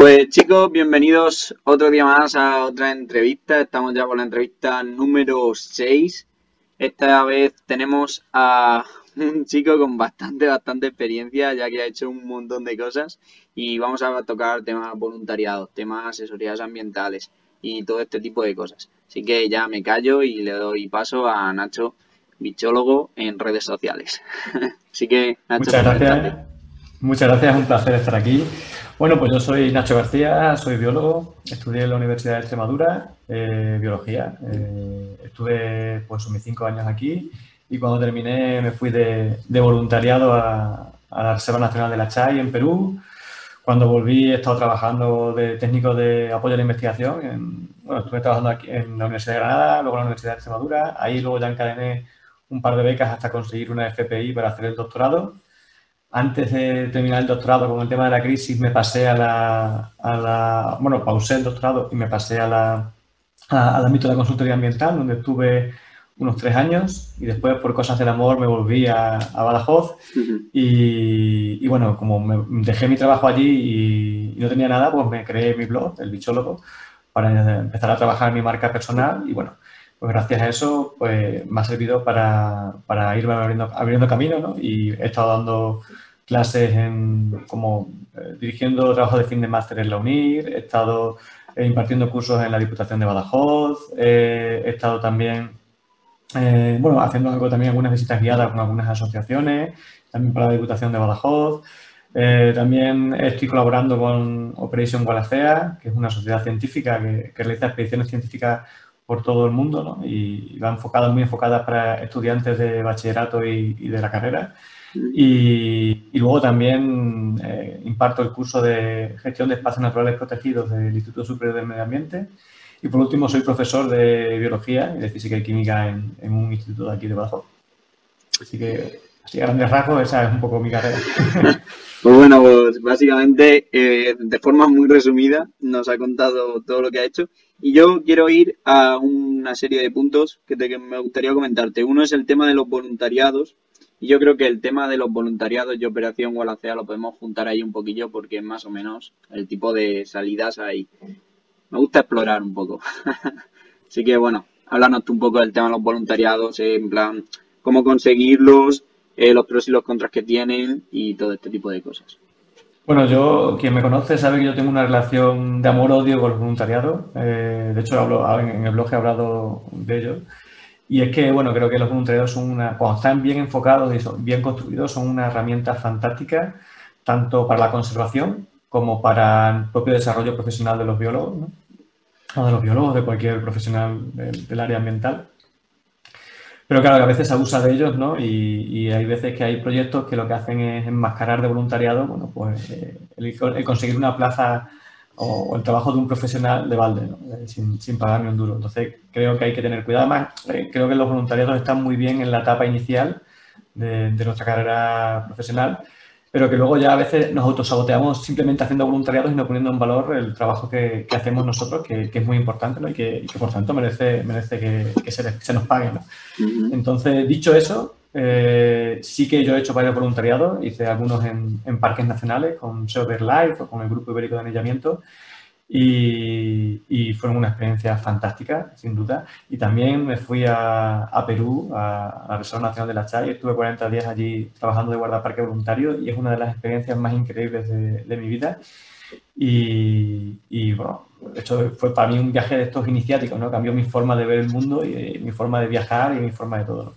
Pues chicos, bienvenidos otro día más a otra entrevista. Estamos ya con la entrevista número 6. Esta vez tenemos a un chico con bastante, bastante experiencia, ya que ha hecho un montón de cosas. Y vamos a tocar temas voluntariados, temas asesorías ambientales y todo este tipo de cosas. Así que ya me callo y le doy paso a Nacho, bichólogo en redes sociales. Así que, Nacho, muchas gracias. Muchas gracias, un placer estar aquí. Bueno, pues yo soy Nacho García, soy biólogo, estudié en la Universidad de Extremadura eh, biología. Eh, estuve pues mis cinco años aquí y cuando terminé me fui de, voluntariado a, la Reserva Nacional de la Chay en Perú. Cuando volví he estado trabajando de técnico de apoyo a la investigación. bueno, estuve trabajando aquí en la Universidad de Granada, luego en la Universidad de Extremadura. Ahí luego ya encadené un par de becas hasta conseguir una FPI para hacer el doctorado antes de terminar el doctorado con el tema de la crisis, me pasé a la, bueno, pausé el doctorado y me pasé a la, al ámbito de la consultoría ambiental, donde estuve unos tres años y después por cosas del amor me volví a, Badajoz. Y, bueno, como me dejé mi trabajo allí y, no tenía nada, pues me creé mi blog, El Bichólogo, para empezar a trabajar mi marca personal. Y bueno, pues gracias a eso pues me ha servido para, para irme abriendo, abriendo camino ¿no? y he estado dando clases en, como eh, dirigiendo trabajo de fin de máster en la UNIR, he estado eh, impartiendo cursos en la Diputación de Badajoz, eh, he estado también, bueno, haciendo algo también algunas visitas guiadas con algunas asociaciones, también para la Diputación de Badajoz. también estoy colaborando con Operation Wallacea, que es una sociedad científica que realiza expediciones científicas por todo el mundo ¿no? y va enfocada, muy enfocada para estudiantes de bachillerato y, de la carrera. Y, luego también eh, imparto el curso de gestión de espacios naturales protegidos del Instituto Superior del Medio Ambiente. Y por último, soy profesor de biología y de física y química en, un instituto de aquí de Badajoz. Así que, así a grandes rasgos, esa es un poco mi carrera. Pues bueno, pues básicamente, eh, de forma muy resumida, nos ha contado todo lo que ha hecho. Y yo quiero ir a una serie de puntos que, me gustaría comentarte. Uno es el tema de los voluntariados. Y yo creo que el tema de los voluntariados y Operación Wallacea lo podemos juntar ahí un poquillo porque es más o menos el tipo de salidas ahí. Me gusta explorar un poco. Así que bueno, háblanos tú un poco del tema de los voluntariados, en plan, cómo conseguirlos, eh, los pros y los contras que tienen y todo este tipo de cosas. Bueno, yo, quien me conoce sabe que yo tengo una relación de amor-odio con los voluntariados. Eh, de hecho, hablo, en el blog he hablado de ello. Y es que, bueno, creo que los voluntariados son una, cuando están bien enfocados y son bien construidos, son una herramienta fantástica, tanto para la conservación como para el propio desarrollo profesional de los biólogos, ¿no? o de los biólogos, de cualquier profesional del área ambiental. Pero claro, a veces se abusa de ellos, ¿no? Y, hay veces que hay proyectos que lo que hacen es enmascarar de voluntariado, bueno, pues eh, el, conseguir una plaza o, el trabajo de un profesional de balde, ¿no? Eh, sin, sin, pagar un duro. Entonces, creo que hay que tener cuidado. Además, eh, creo que los voluntariados están muy bien en la etapa inicial de nuestra carrera profesional pero que luego ya a veces nos autosaboteamos simplemente haciendo voluntariados y no poniendo en valor el trabajo que, hacemos nosotros, que, es muy importante ¿no? y, que, por tanto merece, merece que, se, nos pague. ¿no? Entonces, dicho eso, eh, sí que yo he hecho varios voluntariados, hice algunos en, en parques nacionales con Silver Life o con el Grupo Ibérico de Anillamiento y, y, fueron una experiencia fantástica, sin duda. Y también me fui a, a Perú, a, la Reserva Nacional de la Chay, estuve 40 días allí trabajando de guardaparque voluntario y es una de las experiencias más increíbles de, de mi vida. Y, y, bueno, esto fue para mí un viaje de estos iniciáticos, ¿no? Cambió mi forma de ver el mundo y eh, mi forma de viajar y mi forma de todo.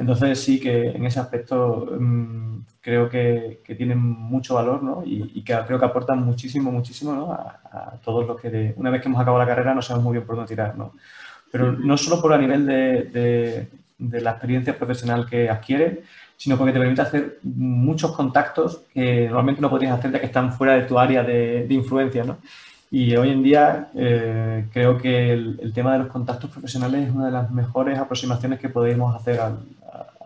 Entonces sí que en ese aspecto mm, creo que, que, tienen mucho valor ¿no? y, que creo que aportan muchísimo, muchísimo ¿no? a, todos los que una vez que hemos acabado la carrera no sabemos muy bien por dónde tirar. ¿no? Pero no solo por a nivel de, de, la experiencia profesional que adquiere, sino porque te permite hacer muchos contactos que normalmente no podrías hacer ya que están fuera de tu área de, de influencia. ¿no? Y hoy en día eh, creo que el, tema de los contactos profesionales es una de las mejores aproximaciones que podemos hacer al,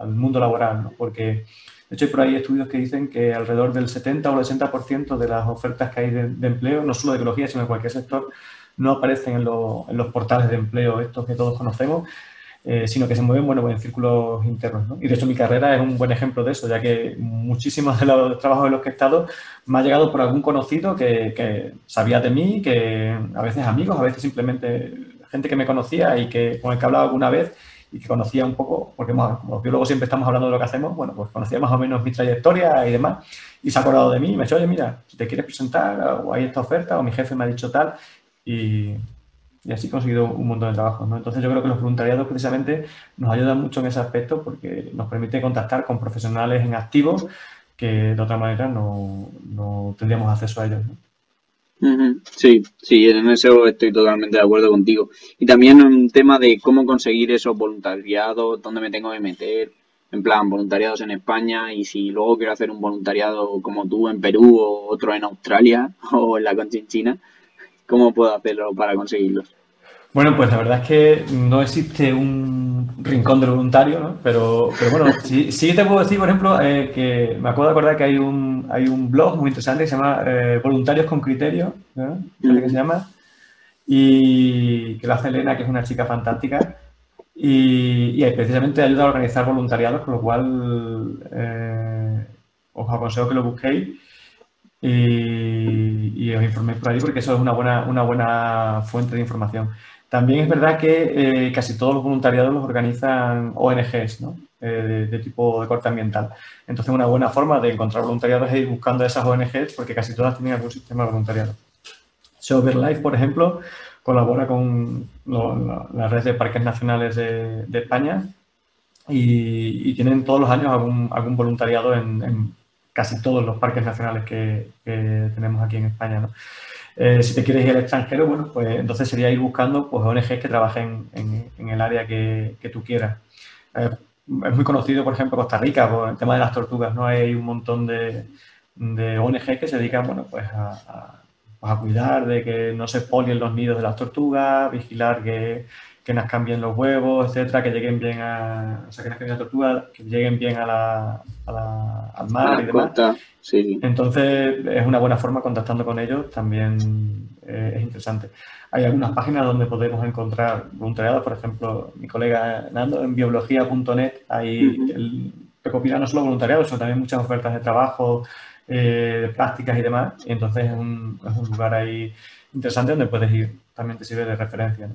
mundo laboral, ¿no? porque de hecho hay por ahí estudios que dicen que alrededor del 70 o el 80% de las ofertas que hay de, empleo, no solo de ecología, sino de cualquier sector, no aparecen en, en, los portales de empleo estos que todos conocemos. Eh, sino que se mueven bueno, en círculos internos. ¿no? Y de hecho mi carrera es un buen ejemplo de eso, ya que muchísimos de los trabajos en los que he estado me ha llegado por algún conocido que, sabía de mí, que a veces amigos, a veces simplemente gente que me conocía y que con el que hablaba alguna vez y que conocía un poco, porque como los biólogos siempre estamos hablando de lo que hacemos, bueno, pues conocía más o menos mi trayectoria y demás, y se ha acordado de mí y me ha dicho, oye, mira, si te quieres presentar, o hay esta oferta, o mi jefe me ha dicho tal, y, y así conseguido un montón de trabajo. ¿no? Entonces yo creo que los voluntariados precisamente nos ayudan mucho en ese aspecto porque nos permite contactar con profesionales en activo que de otra manera no, no tendríamos acceso a ellos. Sí, sí, en eso estoy totalmente de acuerdo contigo. Y también un tema de cómo conseguir esos voluntariados, dónde me tengo que meter, en plan voluntariados en España y si luego quiero hacer un voluntariado como tú en Perú o otro en Australia o en la Conchinchina, ¿cómo puedo hacerlo para conseguirlos? Bueno, pues la verdad es que no existe un rincón del voluntario, ¿no? Pero, pero bueno, sí, sí, te puedo decir, por ejemplo, eh, que me acuerdo de acordar que hay un, hay un blog muy interesante que se llama eh, Voluntarios con Criterio, ¿no? que se llama, y que lo hace Elena, que es una chica fantástica, y, y precisamente ayuda a organizar voluntariados, con lo cual eh, os aconsejo que lo busquéis y, y, os informéis por ahí porque eso es una buena, una buena fuente de información. También es verdad que eh, casi todos los voluntariados los organizan ONGs. Eh, de, tipo de corte ambiental. Entonces, una buena forma de encontrar voluntariados es ir buscando esas ONGs porque casi todas tienen algún sistema de voluntariado. Sober Life, por ejemplo, colabora con la, red de parques nacionales de, España y, tienen todos los años algún, algún voluntariado en, casi todos los parques nacionales que, tenemos aquí en España. ¿no? Eh, si te quieres ir al extranjero, bueno, pues entonces sería ir buscando pues, ONGs que trabajen en, el área que, tú quieras. Eh, es muy conocido, por ejemplo, Costa Rica por el tema de las tortugas, ¿no? Hay un montón de, de ONGs que se dedican, bueno, pues a, pues a, cuidar de que no se polien los nidos de las tortugas, vigilar que, que nazcan bien los huevos, etcétera, que lleguen bien a, o sea, que nazcan bien las tortugas, que lleguen bien a la, al mar y demás. Entonces, es una buena forma contactando con ellos, también eh, es interesante. Hay algunas páginas donde podemos encontrar voluntariado, por ejemplo, mi colega Nando en biología.net, ahí uh recopila no solo voluntariado, sino también muchas ofertas de trabajo, eh, de prácticas y demás. Y entonces es un, es un, lugar ahí interesante donde puedes ir, también te sirve de referencia.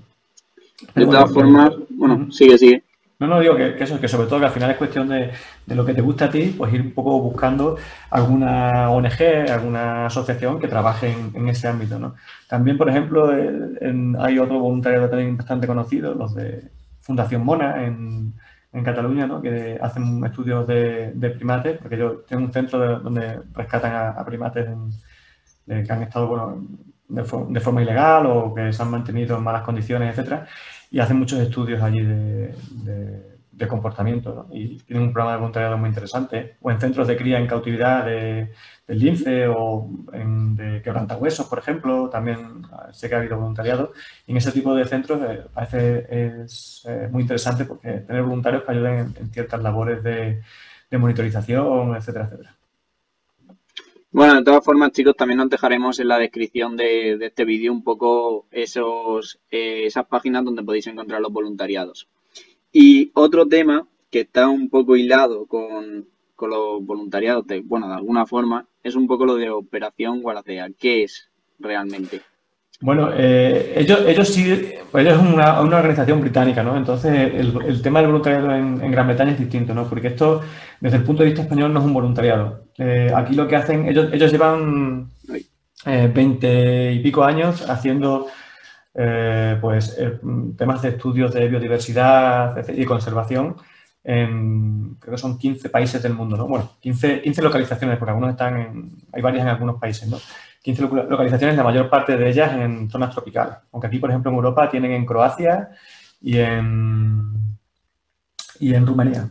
De todas formas, bueno, sigue, sigue. No, no, digo que, eso, que sobre todo que al final es cuestión de, lo que te gusta a ti, pues ir un poco buscando alguna ONG, alguna asociación que trabaje en, ese ámbito, ¿no? También, por ejemplo, hay otro voluntariado también bastante conocido, los de Fundación Mona en, Cataluña, ¿no? Que hacen estudios de, primates, porque yo tengo un centro donde rescatan a, primates que han estado, bueno, de, de, forma ilegal o que se han mantenido en malas condiciones, etcétera y hacen muchos estudios allí de, comportamiento ¿no? y tienen un programa de voluntariado muy interesante o en centros de cría en cautividad de, del lince o en, de quebrantahuesos, por ejemplo, también sé que ha habido voluntariado y en ese tipo de centros eh, parece es eh, muy interesante porque tener voluntarios que ayuden en, ciertas labores de monitorización, etcétera, etcétera. Bueno, de todas formas, chicos, también nos dejaremos en la descripción de, este vídeo un poco esos, eh, esas páginas donde podéis encontrar los voluntariados. Y otro tema que está un poco hilado con, los voluntariados, de, bueno, de alguna forma, es un poco lo de Operación Guardia. ¿Qué es realmente? Bueno, eh, ellos, ellos sí, ellos es una, organización británica, ¿no? Entonces, el, tema del voluntariado en, Gran Bretaña es distinto, ¿no? Porque esto, desde el punto de vista español, no es un voluntariado. Eh, aquí lo que hacen, ellos, ellos llevan eh, 20 y pico años haciendo, eh, pues, temas de estudios de biodiversidad y conservación en, creo que son 15 países del mundo, ¿no? Bueno, 15, 15 localizaciones, porque algunos están en, hay varias en algunos países, ¿no? 15 localizaciones, la mayor parte de ellas en zonas tropicales. Aunque aquí, por ejemplo, en Europa tienen en Croacia y en, y en Rumanía.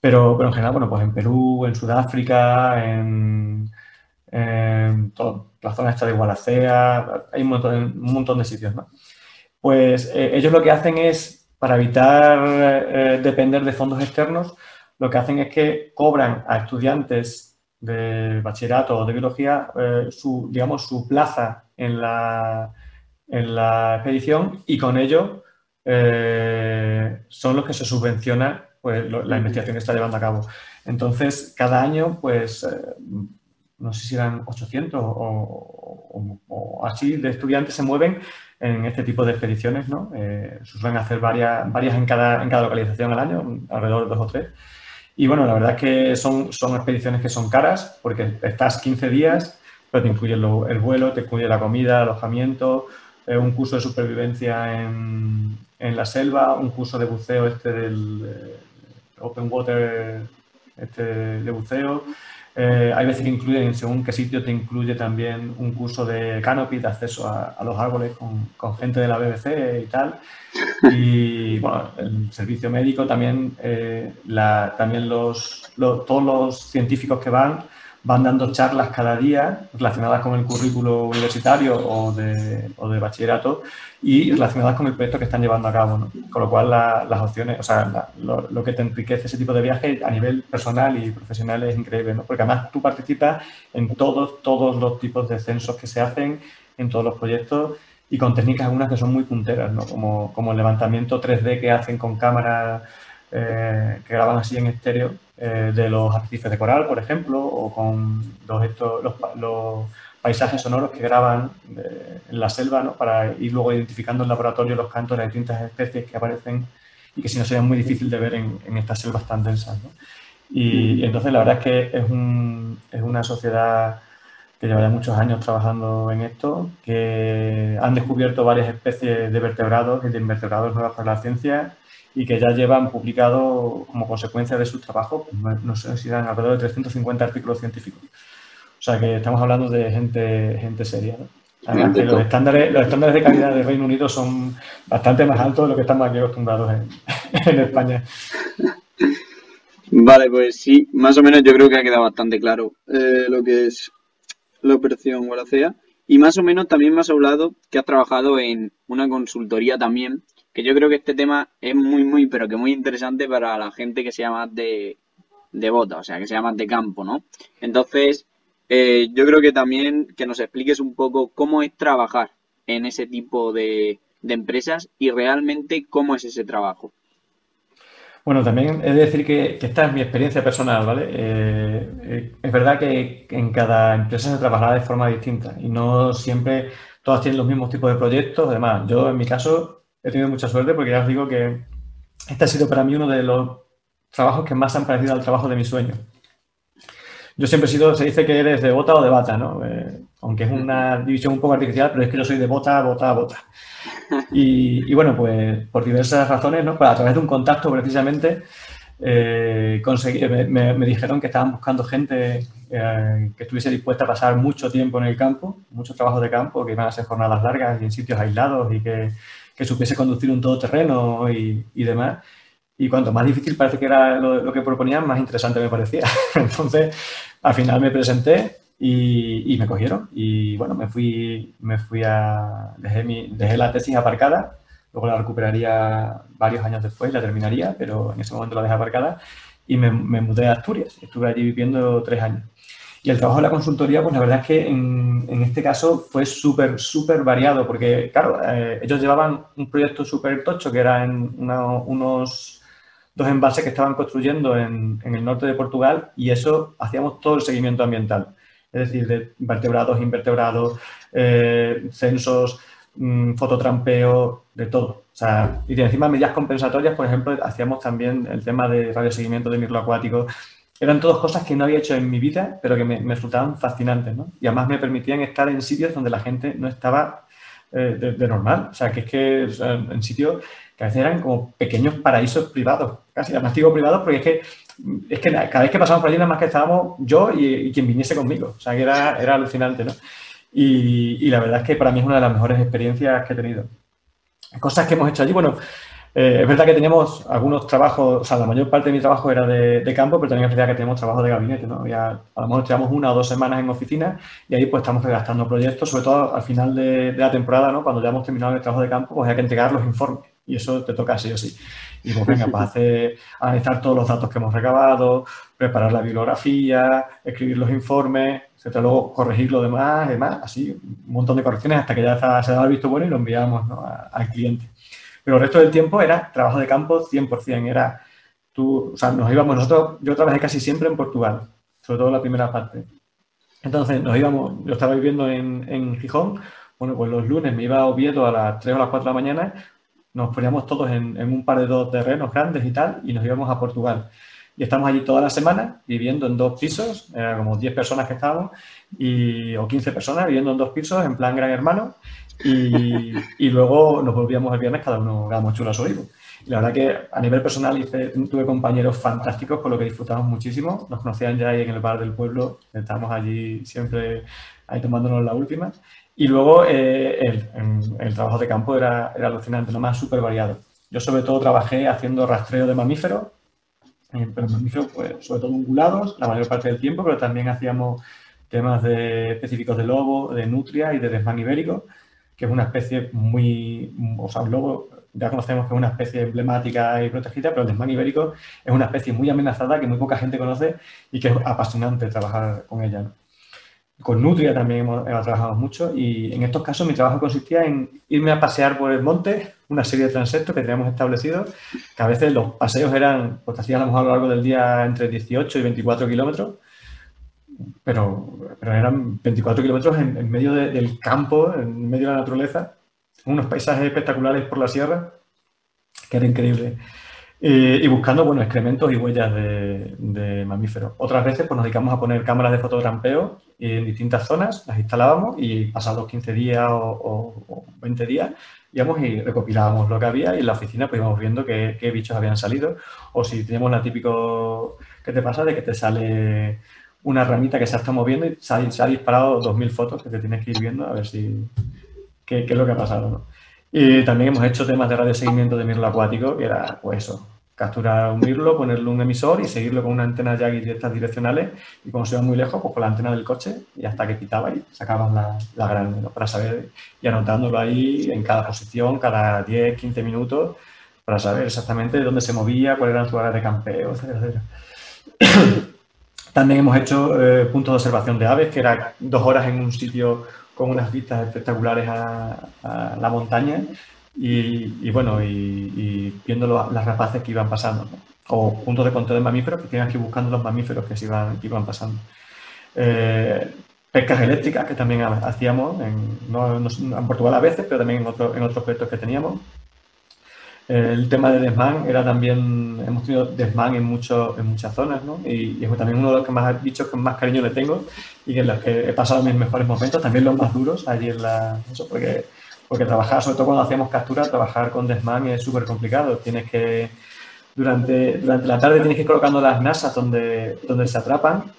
Pero, pero en general, bueno, pues en Perú, en Sudáfrica, en, en la zona esta de Gualacea, hay un montón, un montón de sitios, ¿no? Pues eh, ellos lo que hacen es, para evitar eh, depender de fondos externos, lo que hacen es que cobran a estudiantes de bachillerato o de biología eh, su, digamos, su plaza en la, en la expedición y con ello eh, son los que se subvenciona pues, la investigación que está llevando a cabo. Entonces, cada año, pues, eh, no sé si eran 800 o, así de estudiantes se mueven en este tipo de expediciones, ¿no? Eh, suelen hacer varias, varias en, cada, en cada localización al año, alrededor de dos o tres. Y bueno, la verdad es que son, son expediciones que son caras porque estás 15 días, pero te incluye el, vuelo, te incluye la comida, alojamiento, eh, un curso de supervivencia en, en, la selva, un curso de buceo este del eh, Open Water este de buceo, eh, hay veces que incluyen, según qué sitio, te incluye también un curso de canopy, de acceso a, los árboles con, gente de la BBC y tal. Y bueno, el servicio médico también, eh, la, también los, todos los científicos que van van dando charlas cada día relacionadas con el currículo universitario o de, o de bachillerato y relacionadas con el proyecto que están llevando a cabo. ¿no? Con lo cual, las opciones, o sea, lo, que te enriquece ese tipo de viaje a nivel personal y profesional es increíble, ¿no? porque además tú participas en todos, todos los tipos de censos que se hacen, en todos los proyectos y con técnicas algunas que son muy punteras, ¿no? como, como el levantamiento 3D que hacen con cámaras eh, que graban así en estéreo eh, de los arrecifes de coral, por ejemplo, o con los, estos, los, paisajes sonoros que graban eh, en la selva, ¿no? para ir luego identificando en laboratorio los cantos de las distintas especies que aparecen y que si no sería muy difícil de ver en, estas selvas tan densas. ¿no? Y, entonces la verdad es que es, un, es una sociedad que lleva ya muchos años trabajando en esto, que han descubierto varias especies de vertebrados y de invertebrados nuevas para la ciencia y que ya llevan publicado como consecuencia de su trabajo, pues, no sé si eran alrededor de 350 artículos científicos. O sea que estamos hablando de gente, gente seria. los estándares, los estándares de calidad del Reino Unido son bastante más altos de lo que estamos aquí acostumbrados en, España. Vale, pues sí, más o menos yo creo que ha quedado bastante claro eh, lo que es la operación Guaracea. Y más o menos también me has hablado que has trabajado en una consultoría también que yo creo que este tema es muy, muy, pero que muy interesante para la gente que sea más de, de bota, o sea, que sea más de campo, ¿no? Entonces, eh, yo creo que también que nos expliques un poco cómo es trabajar en ese tipo de, empresas y realmente cómo es ese trabajo. Bueno, también he de decir que, esta es mi experiencia personal, ¿vale? Eh, eh, es verdad que en cada empresa se trabajará de forma distinta y no siempre todas tienen los mismos tipos de proyectos. Además, yo en mi caso he tenido mucha suerte porque ya os digo que este ha sido para mí uno de los trabajos que más han parecido al trabajo de mi sueño. Yo siempre he sido, se dice que eres de bota o de bata, ¿no? Eh, aunque es una división un poco artificial, pero es que yo soy de bota, bota, bota. Y, bueno, pues por diversas razones, ¿no? Pues a través de un contacto precisamente, eh, conseguí, me, dijeron que estaban buscando gente eh, que estuviese dispuesta a pasar mucho tiempo en el campo, mucho trabajo de campo, que iban a ser jornadas largas y en sitios aislados y que que supiese conducir un todoterreno y, y demás. Y cuanto más difícil parece que era lo, que proponían, más interesante me parecía. Entonces, al final me presenté y, me cogieron. Y bueno, me fui, me fui a. Dejé, mi, dejé la tesis aparcada, luego la recuperaría varios años después, la terminaría, pero en ese momento la dejé aparcada y me, mudé a Asturias. Estuve allí viviendo tres años. Y el trabajo de la consultoría, pues la verdad es que en, este caso fue súper, súper variado, porque claro, eh, ellos llevaban un proyecto súper tocho que era en unos dos envases que estaban construyendo en, el norte de Portugal y eso hacíamos todo el seguimiento ambiental, es decir, de vertebrados, invertebrados, eh, censos, mm, fototrampeo, de todo. O sea, y encima medidas compensatorias, por ejemplo, hacíamos también el tema de radioseguimiento de mirlo acuático, eran todas cosas que no había hecho en mi vida, pero que me, resultaban fascinantes, ¿no? Y además me permitían estar en sitios donde la gente no estaba eh, de, normal. O sea, que es que en sitios que a veces eran como pequeños paraísos privados, casi, además digo privados porque es que, es que cada vez que pasamos por allí nada más que estábamos yo y, quien viniese conmigo. O sea, que era, era alucinante, ¿no? Y, y la verdad es que para mí es una de las mejores experiencias que he tenido. Cosas que hemos hecho allí, bueno, eh, es verdad que teníamos algunos trabajos, o sea, la mayor parte de mi trabajo era de, campo, pero también es verdad que tenemos trabajo de gabinete, ¿no? a lo mejor llevamos una o dos semanas en oficina y ahí pues estamos redactando proyectos, sobre todo al final de, la temporada, ¿no? Cuando ya hemos terminado el trabajo de campo, pues hay que entregar los informes y eso te toca sí o sí. Y pues venga, pues hacer, analizar todos los datos que hemos recabado, preparar la bibliografía, escribir los informes, etcétera, luego corregir lo demás, demás, así, un montón de correcciones hasta que ya se da el visto bueno y lo enviamos al cliente. Pero el resto del tiempo era trabajo de campo 100%. Era tú, o sea, nos íbamos, nosotros, yo trabajé casi siempre en Portugal, sobre todo la primera parte. Entonces nos íbamos, yo estaba viviendo en, en Gijón, bueno, pues los lunes me iba a Oviedo a las 3 o las 4 de la mañana, nos poníamos todos en, en un par de dos terrenos grandes y tal, y nos íbamos a Portugal. Y estamos allí toda la semana viviendo en dos pisos, era como 10 personas que estábamos, y, o 15 personas viviendo en dos pisos, en plan gran hermano, y, y luego nos volvíamos el viernes cada uno a mochila a su hijo. Y la verdad que a nivel personal hice, tuve compañeros fantásticos con lo que disfrutamos muchísimo. Nos conocían ya ahí en el bar del pueblo, estábamos allí siempre ahí tomándonos la última. Y luego eh, el, el, trabajo de campo era, era alucinante, lo más súper variado. Yo sobre todo trabajé haciendo rastreo de mamíferos, eh, pero mamíferos pues, sobre todo ungulados la mayor parte del tiempo, pero también hacíamos temas de, específicos de lobo, de nutria y de desmán ibérico, que es una especie muy, o sea, un lobo ya conocemos que es una especie emblemática y protegida, pero el desmán ibérico es una especie muy amenazada que muy poca gente conoce y que es apasionante trabajar con ella. Con Nutria también hemos, trabajado mucho y en estos casos mi trabajo consistía en irme a pasear por el monte, una serie de transeptos que teníamos establecidos, que a veces los paseos eran, pues mejor a lo largo del día entre 18 y 24 kilómetros, pero, eran 24 kilómetros en, medio de, del campo, en medio de la naturaleza, unos paisajes espectaculares por la sierra, que era increíble. Eh, y buscando, bueno, excrementos y huellas de, mamíferos. Otras veces pues, nos dedicamos a poner cámaras de fotogrampeo en distintas zonas, las instalábamos y pasados 15 días o, 20 días íbamos y recopilábamos lo que había y en la oficina pues íbamos viendo qué, qué bichos habían salido o si teníamos la típico que te pasa de que te sale una ramita que se está moviendo y se ha, se ha disparado 2.000 fotos que te tienes que ir viendo a ver si, qué, es lo que ha pasado. Y también hemos hecho temas de radioseguimiento de mirlo acuático, que era pues eso, capturar un mirlo, ponerle un emisor y seguirlo con una antena ya directas direccionales y cuando se iba muy lejos, pues con la antena del coche y hasta que pitaba y sacabas la, la grande, ¿no? para saber y anotándolo ahí en cada posición, cada 10, 15 minutos, para saber exactamente dónde se movía, cuál era su área de campeo, etcétera, También hemos hecho eh, puntos de observación de aves, que era dos horas en un sitio con unas vistas espectaculares a, la montaña y, bueno, y, viendo las rapaces que iban pasando, o puntos de control de mamíferos que tienes que ir buscando los mamíferos que iban, iban pasando. Eh, pescas eléctricas que también hacíamos en, Portugal a veces, pero también en, otro, en otros proyectos que teníamos. El tema de desmán era también, hemos tenido desmán en, mucho, en muchas zonas, ¿no? Y, es también uno de los que más dicho que más cariño le tengo y en los que he pasado mis mejores momentos, también los más duros allí en la... Eso, porque, porque trabajar, sobre todo cuando hacíamos captura, trabajar con desmán es súper complicado. Tienes que, durante, durante la tarde tienes que ir colocando las nasas donde, donde se atrapan,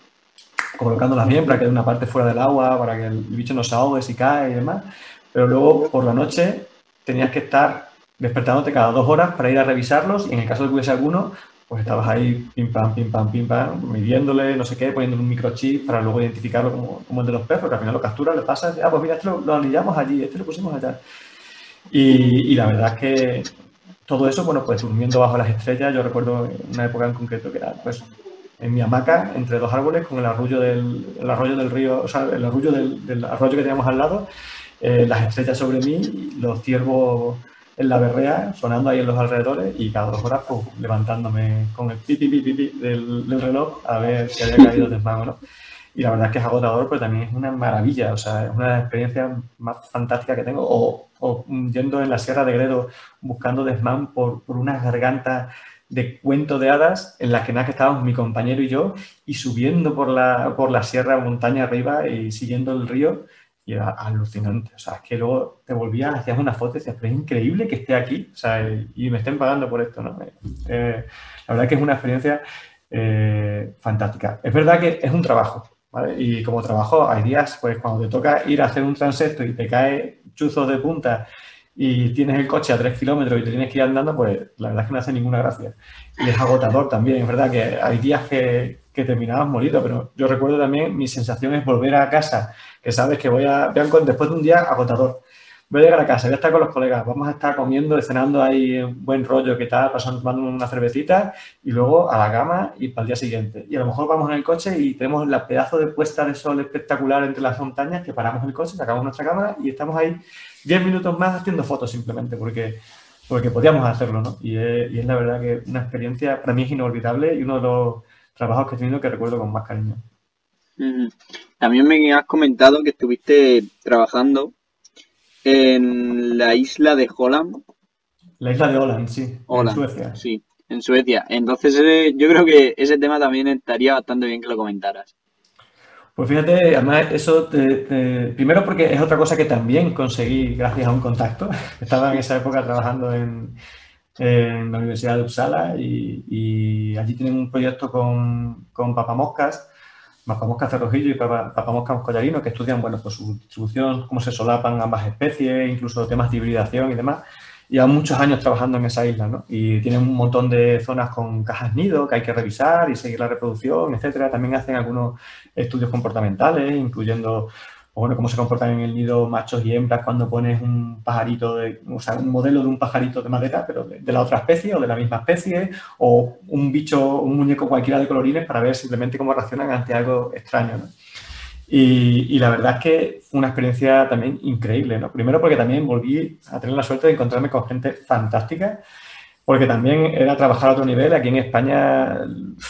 colocándolas bien para que de una parte fuera del agua, para que el bicho no se ahogue si cae y demás. Pero luego por la noche tenías que estar despertándote cada dos horas para ir a revisarlos y en el caso de que hubiese alguno, pues estabas ahí pim pam, pim pam, pim pam, midiéndole, no sé qué, poniéndole un microchip para luego identificarlo como, el de los perros, que al final lo captura, le pasa, ah, pues mira, este lo, anillamos allí, este lo pusimos allá. Y, y, la verdad es que todo eso, bueno, pues durmiendo bajo las estrellas, yo recuerdo una época en concreto que era, pues, en mi hamaca, entre dos árboles, con el arroyo del, el arroyo del río, o sea, el arroyo del, del arroyo que teníamos al lado, eh, las estrellas sobre mí, los ciervos en la berrea, sonando ahí en los alrededores y cada dos horas pues, levantándome con el pipi pipi pipi del, del, reloj a ver si había caído desmán o no. Y la verdad es que es agotador, pero también es una maravilla, o sea, es una de las experiencias más fantásticas que tengo. O, o yendo en la Sierra de Gredo buscando desmán por, por unas gargantas de cuento de hadas en las que nada que estábamos mi compañero y yo y subiendo por la, por la sierra montaña arriba y siguiendo el río era alucinante. O sea, es que luego te volvías, hacías una foto y decías, pero es increíble que esté aquí, o sea, y me estén pagando por esto, ¿no? Eh, la verdad que es una experiencia eh, fantástica. Es verdad que es un trabajo, ¿vale? Y como trabajo, hay días, pues cuando te toca ir a hacer un transecto y te cae chuzos de punta y tienes el coche a tres kilómetros y te tienes que ir andando, pues la verdad es que no hace ninguna gracia. Y es agotador también, es verdad que hay días que, que terminabas molido, pero yo recuerdo también mi sensación es volver a casa que sabes que voy a, después de un día agotador, voy a llegar a casa, voy a estar con los colegas, vamos a estar comiendo, cenando ahí buen rollo, ¿qué tal? Pasando, tomando una cervecita y luego a la cama y para el día siguiente. Y a lo mejor vamos en el coche y tenemos la pedazo de puesta de sol espectacular entre las montañas que paramos el coche, sacamos nuestra cámara y estamos ahí 10 minutos más haciendo fotos simplemente porque porque podíamos hacerlo, ¿no? Y es, la verdad que una experiencia para mí es inolvidable y uno de los trabajos que he tenido que recuerdo con más cariño. También me has comentado que estuviste trabajando en la isla de Holland. La isla de Holland, sí. en Suecia. Sí, en Suecia. Entonces eh, yo creo que ese tema también estaría bastante bien que lo comentaras. Pues fíjate, además eso, primero porque es otra cosa que también conseguí gracias a un contacto. Estaba en esa época trabajando en, la Universidad de Uppsala y, allí tienen un proyecto con, con papamoscas, papamoscas cerrojillo y papamoscas collarino, que estudian bueno, pues su distribución, cómo se solapan ambas especies, incluso temas de hibridación y demás llevan muchos años trabajando en esa isla, ¿no? Y tienen un montón de zonas con cajas nido que hay que revisar y seguir la reproducción, etcétera. También hacen algunos estudios comportamentales, incluyendo bueno, cómo se comportan en el nido machos y hembras cuando pones un pajarito, de, o sea, un modelo de un pajarito de madera, pero de, de, la otra especie o de la misma especie, o un bicho, un muñeco cualquiera de colorines para ver simplemente cómo reaccionan ante algo extraño. ¿no? Y, la verdad es que fue una experiencia también increíble, ¿no? Primero porque también volví a tener la suerte de encontrarme con gente fantástica, porque también era trabajar a otro nivel. Aquí en España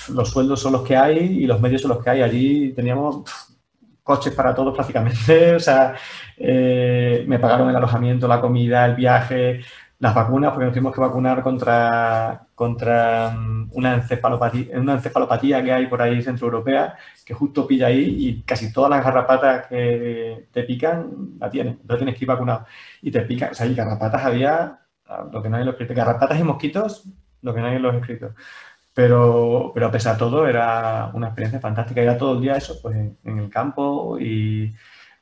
los sueldos son los que hay y los medios son los que hay. Allí teníamos coches para todos prácticamente, o sea, eh, me pagaron el alojamiento, la comida, el viaje, las vacunas, porque nos tuvimos que vacunar contra, contra mm, una, encefalopatía, una encefalopatía que hay por ahí centroeuropea, que justo pilla ahí y casi todas las garrapatas que te pican la tienen. Entonces tienes que ir vacunado. Y te pican, o sea, y garrapatas había, lo que no hay en los escritos, garrapatas y mosquitos, lo que no hay en los escritos. Pero, pero a pesar de todo, era una experiencia fantástica. Era todo el día eso, pues en el campo y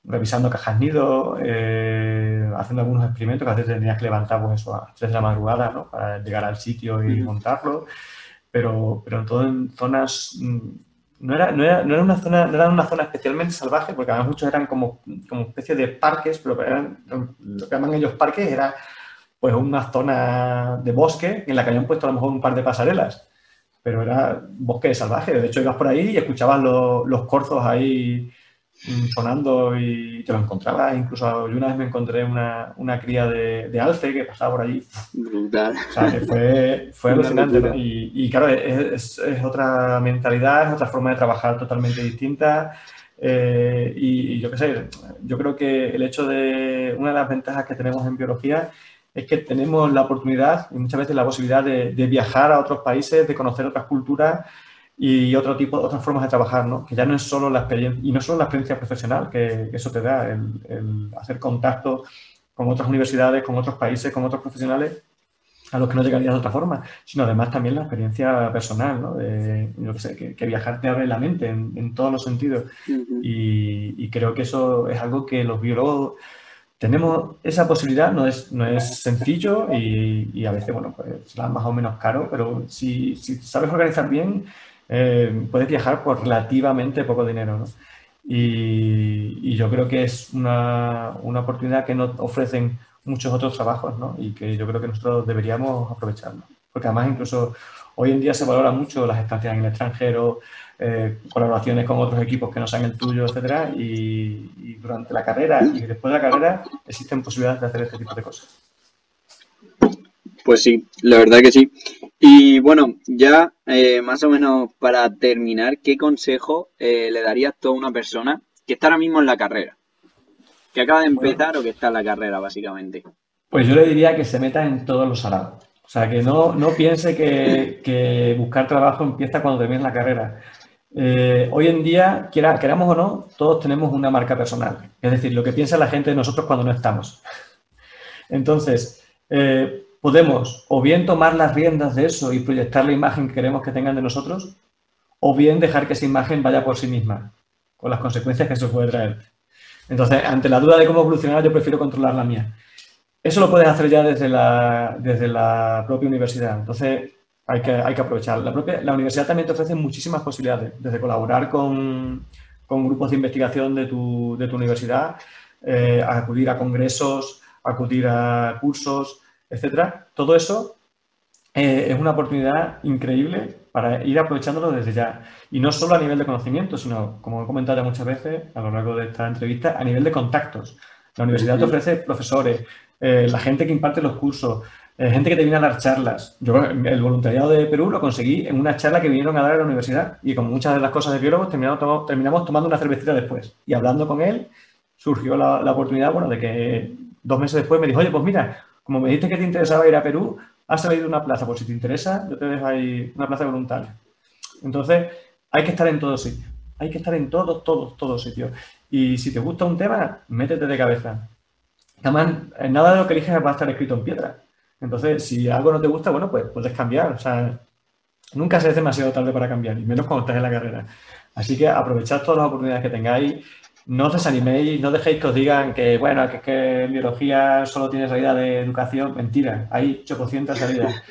revisando cajas nido, eh, haciendo algunos experimentos que a veces tenías que levantar pues eso, a las 3 de la madrugada ¿no? para llegar al sitio y montarlo, pero, pero todo en zonas... Mm, no era, no, era, no era, una zona, no era una zona especialmente salvaje, porque además muchos eran como, como especie de parques, pero eran, lo que llaman ellos parques era pues una zona de bosque en la que habían puesto a lo mejor un par de pasarelas, pero era bosque salvaje. De hecho, ibas por ahí y escuchabas los, los corzos ahí Mm, sonando y te lo encontraba. Incluso yo una vez me encontré una, una cría de, de, alce que pasaba por allí. Brutal. O sea, que fue, fue alucinante. Y, y, claro, es, es, otra mentalidad, es otra forma de trabajar totalmente distinta. Eh, y, yo qué sé, yo creo que el hecho de. Una de las ventajas que tenemos en biología es que tenemos la oportunidad y muchas veces la posibilidad de, de viajar a otros países, de conocer otras culturas y otro tipo, otras formas de trabajar, ¿no? Que ya no es solo la experiencia, y no solo la experiencia profesional que, eso te da, el, hacer contacto con otras universidades, con otros países, con otros profesionales a los que no llegarías de otra forma, sino además también la experiencia personal, ¿no? De, yo que sé, que, viajar te abre la mente en, todos los sentidos. y, creo que eso es algo que los biólogos tenemos esa posibilidad, no es, no es sencillo y, a veces, bueno, pues será más o menos caro, pero si, si sabes organizar bien, eh, puedes viajar por relativamente poco dinero. ¿no? Y, yo creo que es una, una, oportunidad que nos ofrecen muchos otros trabajos ¿no? y que yo creo que nosotros deberíamos aprovecharlo. Porque además incluso hoy en día se valora mucho las estancias en el extranjero, eh, colaboraciones con otros equipos que no sean el tuyo, etcétera, y, y, durante la carrera y después de la carrera existen posibilidades de hacer este tipo de cosas. Pues sí, la verdad que sí. Y bueno, ya eh, más o menos para terminar, ¿qué consejo eh, le darías tú a una persona que está ahora mismo en la carrera? Que acaba de empezar o que está en la carrera, básicamente. Pues yo le diría que se meta en todos los salados. O sea, que no, no piense que, buscar trabajo empieza cuando termines la carrera. Eh, hoy en día, quiera, queramos o no, todos tenemos una marca personal. Es decir, lo que piensa la gente de nosotros cuando no estamos. Entonces, podemos o bien tomar las riendas de eso y proyectar la imagen que queremos que tengan de nosotros, o bien dejar que esa imagen vaya por sí misma, con las consecuencias que eso puede traer. Entonces, ante la duda de cómo evolucionar, yo prefiero controlar la mía. Eso lo puedes hacer ya desde la, desde la propia universidad. Entonces, hay que, hay que aprovechar. La, propia, la universidad también te ofrece muchísimas posibilidades, desde colaborar con, con grupos de investigación de tu, de tu universidad, eh, acudir a congresos, acudir a cursos, etcétera. Todo eso eh, es una oportunidad increíble para ir aprovechándolo desde ya. Y no solo a nivel de conocimiento, sino, como he comentado ya muchas veces a lo largo de esta entrevista, a nivel de contactos. La universidad te ofrece profesores, eh, la gente que imparte los cursos, eh, gente que te viene a dar charlas. Yo el voluntariado de Perú lo conseguí en una charla que vinieron a dar a la universidad y como muchas de las cosas de biólogos terminamos, tomando una cervecita después y hablando con él surgió la, la, oportunidad, bueno, de que dos meses después me dijo, oye, pues mira, como me dijiste que te interesaba ir a Perú, has salido una plaza, pues si te interesa, yo te dejo ahí una plaza voluntaria. Entonces, hay que estar en todos sitios, hay que estar en todos, todos, todos sitios. Y si te gusta un tema, métete de cabeza. Además, nada de lo que eliges va a estar escrito en piedra. Entonces, si algo no te gusta, bueno, pues puedes cambiar. O sea, nunca se es demasiado tarde para cambiar, y menos cuando estás en la carrera. Así que aprovechad todas las oportunidades que tengáis. No os desaniméis, no dejéis que os digan que, bueno, que, que biología solo tiene salida de educación. Mentira, hay 800 salidas.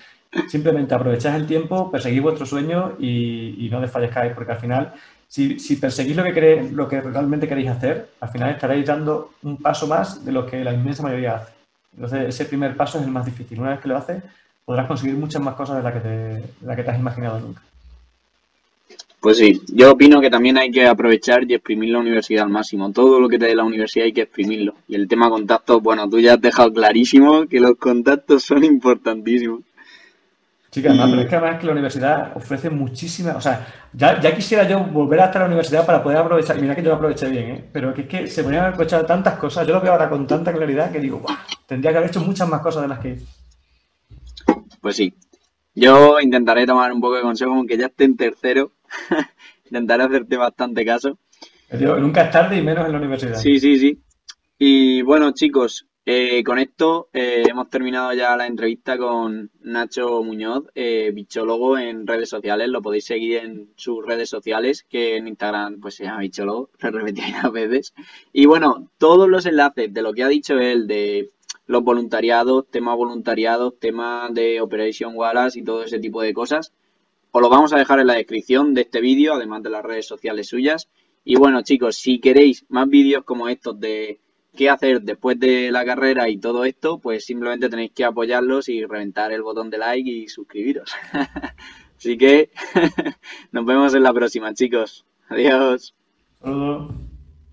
Simplemente aprovechad el tiempo, perseguid vuestro sueño y, y no desfallezcáis, porque al final si, si, perseguís lo que, lo que realmente queréis hacer, al final estaréis dando un paso más de lo que la inmensa mayoría hace. Entonces, ese primer paso es el más difícil. Una vez que lo haces, podrás conseguir muchas más cosas de las que te, la que te has imaginado nunca. Pues sí, yo opino que también hay que aprovechar y exprimir la universidad al máximo. Todo lo que te dé la universidad hay que exprimirlo. Y el tema contactos, bueno, tú ya has dejado clarísimo que los contactos son importantísimos. Sí, que además, pero es que además que la universidad ofrece muchísimas, o sea, ya, ya, quisiera yo volver a estar en la universidad para poder aprovechar, y mira que yo lo aproveché bien, ¿eh? pero que es que se ponían a aprovechar tantas cosas, yo lo veo ahora con tanta claridad que digo, tendría que haber hecho muchas más cosas de las que hice. Pues sí, yo intentaré tomar un poco de consejo, aunque ya esté en tercero, intentaré hacerte bastante caso. nunca es tarde y menos en la universidad. Sí, sí, sí. Y bueno, chicos, eh, con esto eh, hemos terminado ya la entrevista con Nacho Muñoz, eh, bichólogo en redes sociales. Lo podéis seguir en sus redes sociales, que en Instagram pues se llama bichólogo, lo repetí a veces. Y bueno, todos los enlaces de lo que ha dicho él, de los voluntariados, temas voluntariados, temas de Operation Wallace y todo ese tipo de cosas, os lo vamos a dejar en la descripción de este vídeo, además de las redes sociales suyas. Y bueno, chicos, si queréis más vídeos como estos de qué hacer después de la carrera y todo esto, pues simplemente tenéis que apoyarlos y reventar el botón de like y suscribiros. Así que nos vemos en la próxima, chicos. Adiós.